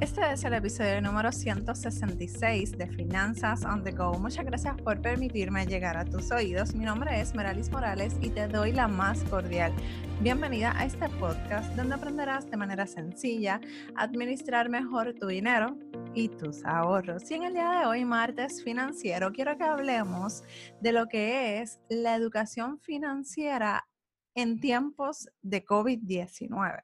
Este es el episodio número 166 de Finanzas on the Go. Muchas gracias por permitirme llegar a tus oídos. Mi nombre es Meralis Morales y te doy la más cordial bienvenida a este podcast donde aprenderás de manera sencilla a administrar mejor tu dinero y tus ahorros. Y en el día de hoy, martes financiero, quiero que hablemos de lo que es la educación financiera en tiempos de COVID-19.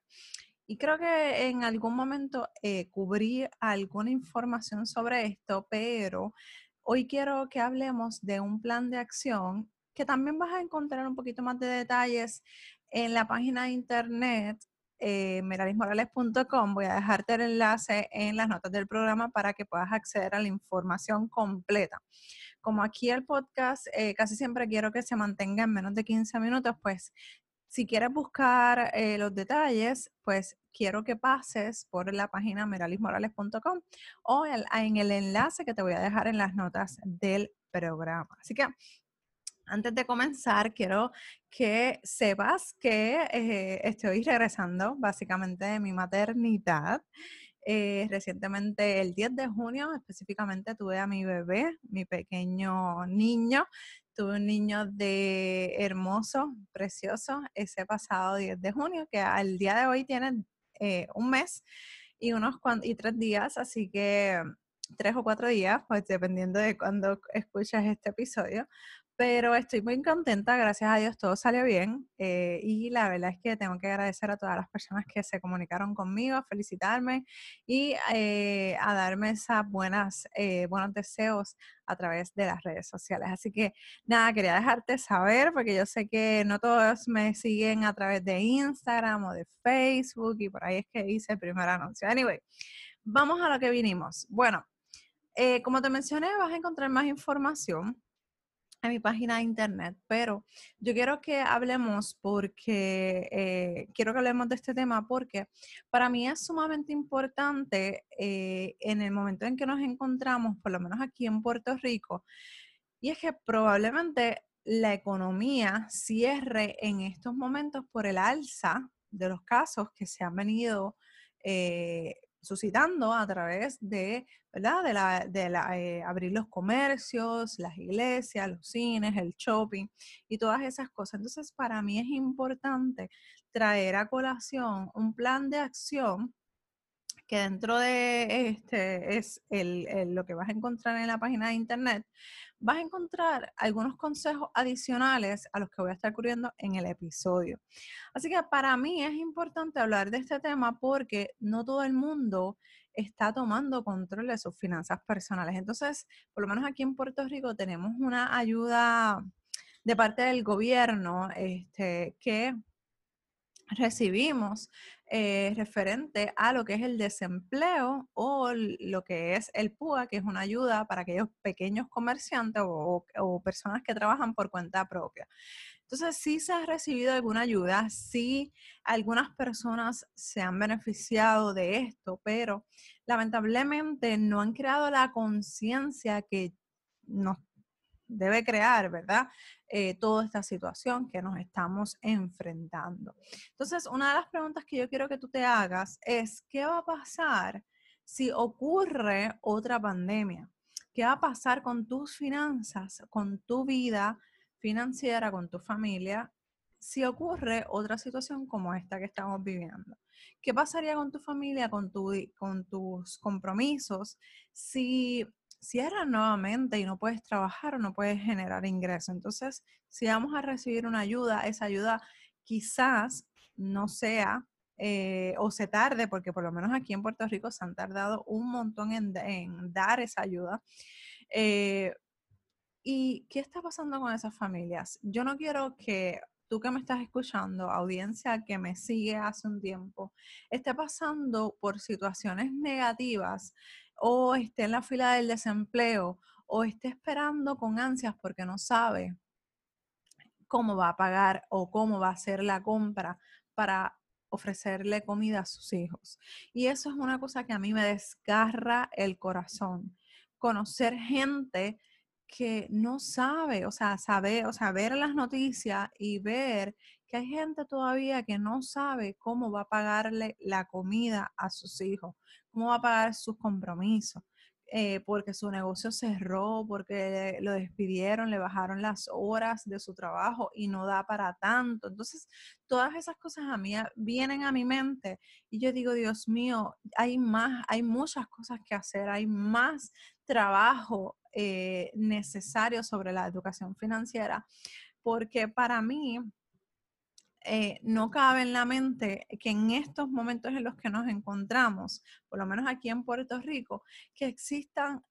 Y creo que en algún momento eh, cubrí alguna información sobre esto, pero hoy quiero que hablemos de un plan de acción que también vas a encontrar un poquito más de detalles en la página de internet eh, meralismorales.com. Voy a dejarte el enlace en las notas del programa para que puedas acceder a la información completa. Como aquí el podcast eh, casi siempre quiero que se mantenga en menos de 15 minutos, pues si quieres buscar eh, los detalles, pues quiero que pases por la página meralismorales.com o en el enlace que te voy a dejar en las notas del programa. Así que antes de comenzar, quiero que sepas que eh, estoy regresando básicamente de mi maternidad. Eh, recientemente, el 10 de junio, específicamente, tuve a mi bebé, mi pequeño niño. Tuve un niño de hermoso, precioso, ese pasado 10 de junio, que al día de hoy tiene eh, un mes y unos y tres días, así que tres o cuatro días, pues dependiendo de cuando escuchas este episodio, pero estoy muy contenta, gracias a Dios todo salió bien eh, y la verdad es que tengo que agradecer a todas las personas que se comunicaron conmigo, a felicitarme y eh, a darme esos buenas, eh, buenos deseos a través de las redes sociales. Así que nada, quería dejarte saber porque yo sé que no todos me siguen a través de Instagram o de Facebook y por ahí es que hice el primer anuncio. Anyway, vamos a lo que vinimos. Bueno, como te mencioné, vas a encontrar más información en mi página de internet, pero yo quiero que hablemos porque eh, quiero que hablemos de este tema porque para mí es sumamente importante eh, en el momento en que nos encontramos, por lo menos aquí en Puerto Rico, y es que probablemente la economía cierre en estos momentos por el alza de los casos que se han venido eh, suscitando a través de, ¿verdad? De, la, de la, eh, abrir los comercios, las iglesias, los cines, el shopping y todas esas cosas. Entonces, para mí es importante traer a colación un plan de acción que dentro de este es el, lo que vas a encontrar en la página de internet, vas a encontrar algunos consejos adicionales a los que voy a estar cubriendo en el episodio. Así que para mí es importante hablar de este tema porque no todo el mundo está tomando control de sus finanzas personales. Entonces, por lo menos aquí en Puerto Rico tenemos una ayuda de parte del gobierno este, que recibimos eh, referente a lo que es el desempleo o lo que es el PUA, que es una ayuda para aquellos pequeños comerciantes o, personas que trabajan por cuenta propia. Entonces, sí se ha recibido alguna ayuda, sí algunas personas se han beneficiado de esto, pero lamentablemente no han creado la conciencia que nos debe crear, ¿verdad? Eh, toda esta situación que nos estamos enfrentando. Entonces, una de las preguntas que yo quiero que tú te hagas es, ¿qué va a pasar si ocurre otra pandemia? ¿Qué va a pasar con tus finanzas, con tu vida financiera, con tu familia, si ocurre otra situación como esta que estamos viviendo? ¿Qué pasaría con tu familia, con, tu, con tus compromisos, si cierran nuevamente y no puedes trabajar o no puedes generar ingresos. Entonces, si vamos a recibir una ayuda, esa ayuda quizás no sea eh, o se tarde, porque por lo menos aquí en Puerto Rico se han tardado un montón en, dar esa ayuda. Eh, ¿Y qué está pasando con esas familias? Yo no quiero que tú que me estás escuchando, audiencia que me sigue hace un tiempo, esté pasando por situaciones negativas o esté en la fila del desempleo o esté esperando con ansias porque no sabe cómo va a pagar o cómo va a hacer la compra para ofrecerle comida a sus hijos. Y eso es una cosa que a mí me desgarra el corazón. Conocer gente que no sabe, o sea, saber, o sea, ver las noticias y ver que hay gente todavía que no sabe cómo va a pagarle la comida a sus hijos, cómo va a pagar sus compromisos. Eh, porque su negocio cerró, porque lo despidieron, le bajaron las horas de su trabajo y no da para tanto. Entonces, todas esas cosas a mí vienen a mi mente y yo digo, Dios mío, hay más, hay muchas cosas que hacer, hay más trabajo eh, necesario sobre la educación financiera, porque para mí eh, no cabe en la mente que en estos momentos en los que nos encontramos, por lo menos aquí en Puerto Rico, que existan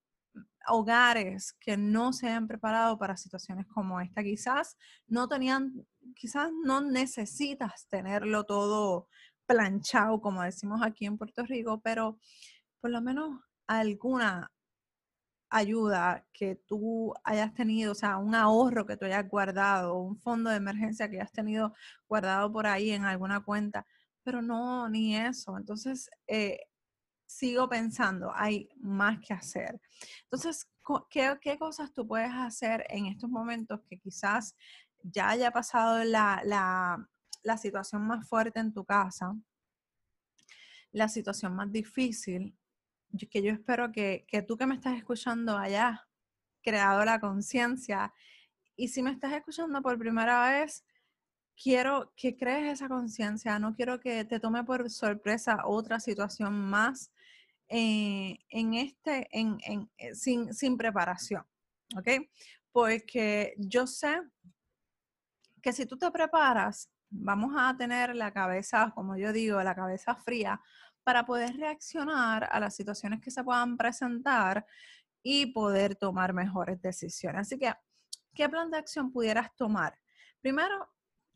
hogares que no se hayan preparado para situaciones como esta. Quizás no tenían, quizás no necesitas tenerlo todo planchado, como decimos aquí en Puerto Rico, pero por lo menos alguna ayuda que tú hayas tenido, o sea, un ahorro que tú hayas guardado, un fondo de emergencia que hayas tenido guardado por ahí en alguna cuenta, pero no, ni eso. Entonces, eh, sigo pensando, hay más que hacer. Entonces, ¿qué, ¿qué, cosas tú puedes hacer en estos momentos que quizás ya haya pasado la, la, la situación más fuerte en tu casa, la situación más difícil, que yo espero que, tú que me estás escuchando hayas creado la conciencia. Y si me estás escuchando por primera vez, quiero que crees esa conciencia, no quiero que te tome por sorpresa otra situación más eh, en este, en, eh, sin, sin preparación, ¿ok? Porque yo sé que si tú te preparas, vamos a tener la cabeza, como yo digo, la cabeza fría para poder reaccionar a las situaciones que se puedan presentar y poder tomar mejores decisiones. Así que, ¿qué plan de acción pudieras tomar? Primero,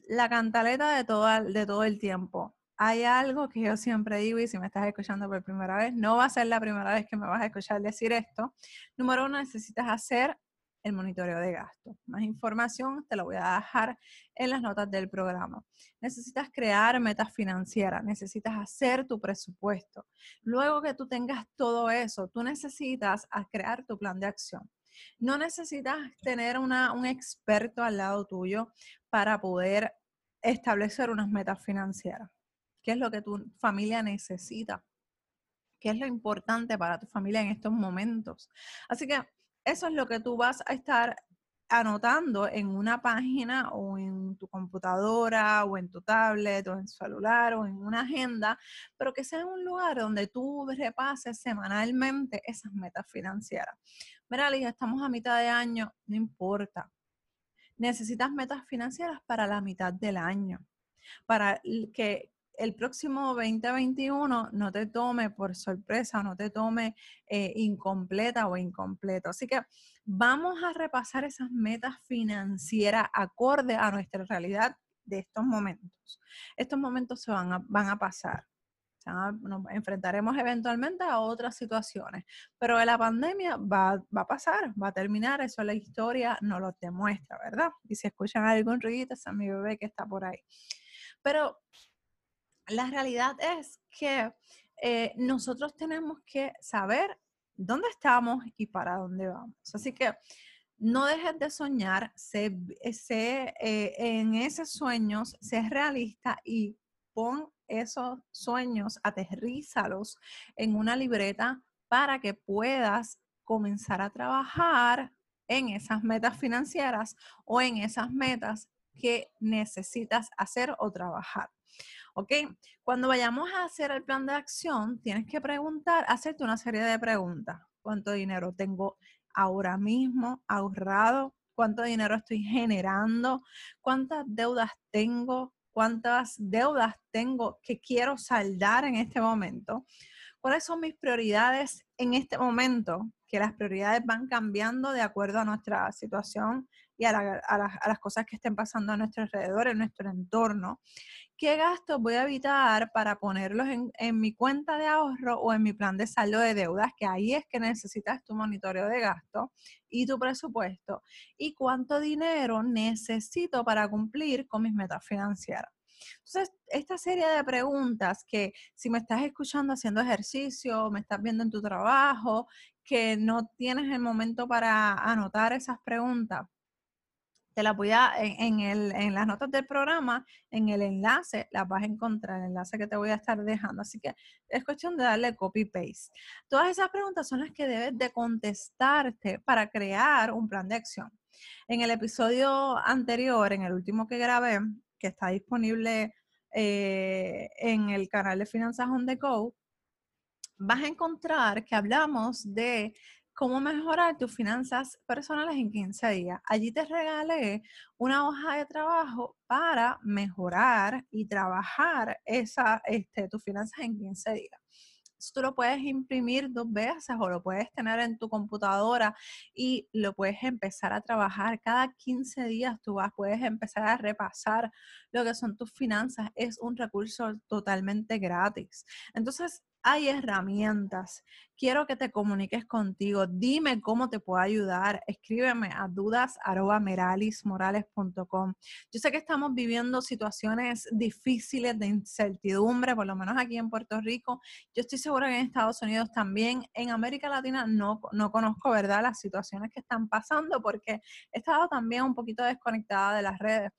la cantaleta de todo, de todo el tiempo. Hay algo que yo siempre digo y si me estás escuchando por primera vez, no va a ser la primera vez que me vas a escuchar decir esto. Número uno, necesitas hacer el monitoreo de gasto. Más información te lo voy a dejar en las notas del programa. Necesitas crear metas financieras, necesitas hacer tu presupuesto. Luego que tú tengas todo eso, tú necesitas crear tu plan de acción. No necesitas tener una, un experto al lado tuyo para poder establecer unas metas financieras. ¿Qué es lo que tu familia necesita? ¿Qué es lo importante para tu familia en estos momentos? Así que eso es lo que tú vas a estar anotando en una página o en tu computadora o en tu tablet o en tu celular o en una agenda, pero que sea un lugar donde tú repases semanalmente esas metas financieras. Mira, Liz, estamos a mitad de año, no importa. Necesitas metas financieras para la mitad del año, para que el próximo 2021 no te tome por sorpresa, no te tome eh, incompleta o incompleto. Así que vamos a repasar esas metas financieras acorde a nuestra realidad de estos momentos. Estos momentos se van a, a pasar. nos enfrentaremos eventualmente a otras situaciones, pero la pandemia va, a pasar, va a terminar, eso la historia nos lo demuestra, ¿verdad? Y si escuchan algún ruido, es mi bebé que está por ahí. Pero la realidad es que eh, nosotros tenemos que saber dónde estamos y para dónde vamos. Así que no dejes de soñar, sé, eh, en esos sueños, sé realista y pon esos sueños, aterrízalos en una libreta para que puedas comenzar a trabajar en esas metas financieras o en esas metas que necesitas hacer o trabajar. ¿Ok? Cuando vayamos a hacer el plan de acción, tienes que preguntar, hacerte una serie de preguntas. ¿Cuánto dinero tengo ahora mismo ahorrado? ¿Cuánto dinero estoy generando? ¿Cuántas deudas tengo? ¿Cuántas deudas tengo que quiero saldar en este momento? ¿Cuáles son mis prioridades en este momento? Que las prioridades van cambiando de acuerdo a nuestra situación y a, las cosas que estén pasando a nuestro alrededor, en nuestro entorno. ¿Qué gastos voy a evitar para ponerlos en, mi cuenta de ahorro o en mi plan de saldo de deudas? Que ahí es que necesitas tu monitoreo de gasto y tu presupuesto. ¿Y cuánto dinero necesito para cumplir con mis metas financieras? Entonces, esta serie de preguntas que si me estás escuchando haciendo ejercicio, me estás viendo en tu trabajo, que no tienes el momento para anotar esas preguntas, te la voy a, en, el, en las notas del programa, en el enlace, las vas a encontrar, el enlace que te voy a estar dejando. Así que es cuestión de darle copy-paste. Todas esas preguntas son las que debes de contestarte para crear un plan de acción. En el episodio anterior, en el último que grabé, que está disponible eh, en el canal de Finanzas on the Go, vas a encontrar que hablamos de cómo mejorar tus finanzas personales en 15 días. Allí te regalé una hoja de trabajo para mejorar y trabajar este, tus finanzas en 15 días. Tú lo puedes imprimir dos veces o lo puedes tener en tu computadora y lo puedes empezar a trabajar. Cada 15 días tú vas, puedes empezar a repasar lo que son tus finanzas. Es un recurso totalmente gratis. Entonces, hay herramientas. Quiero que te comuniques contigo. Dime cómo te puedo ayudar. Escríbeme a dudas.meralismorales.com. Yo sé que estamos viviendo situaciones difíciles de incertidumbre, por lo menos aquí en Puerto Rico. Yo estoy segura que en Estados Unidos también. En América Latina no, no conozco, ¿verdad?, las situaciones que están pasando porque he estado también un poquito desconectada de las redes.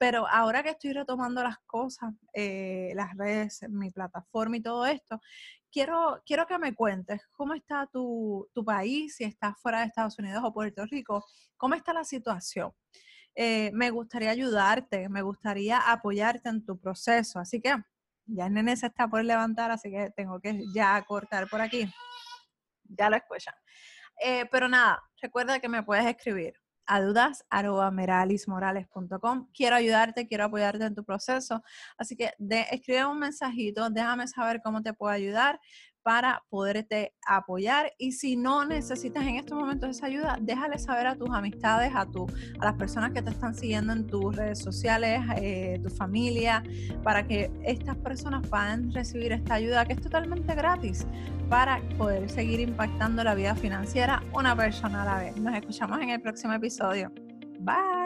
Pero ahora que estoy retomando las cosas, eh, las redes, mi plataforma y todo esto, quiero, quiero que me cuentes cómo está tu, país, si estás fuera de Estados Unidos o Puerto Rico, cómo está la situación. Eh, me gustaría ayudarte, me gustaría apoyarte en tu proceso. Así que ya el nene se está por levantar, así que tengo que ya cortar por aquí. Ya lo escuchan. Eh, pero nada, recuerda que me puedes escribir a dudas Quiero ayudarte, quiero apoyarte en tu proceso. Así que de, escribe un mensajito, déjame saber cómo te puedo ayudar para poderte apoyar. Y si no necesitas en estos momentos esa ayuda, déjale saber a tus amistades, a, tu, a las personas que te están siguiendo en tus redes sociales, eh, tu familia, para que estas personas puedan recibir esta ayuda que es totalmente gratis para poder seguir impactando la vida financiera una persona a la vez. Nos escuchamos en el próximo episodio. Bye.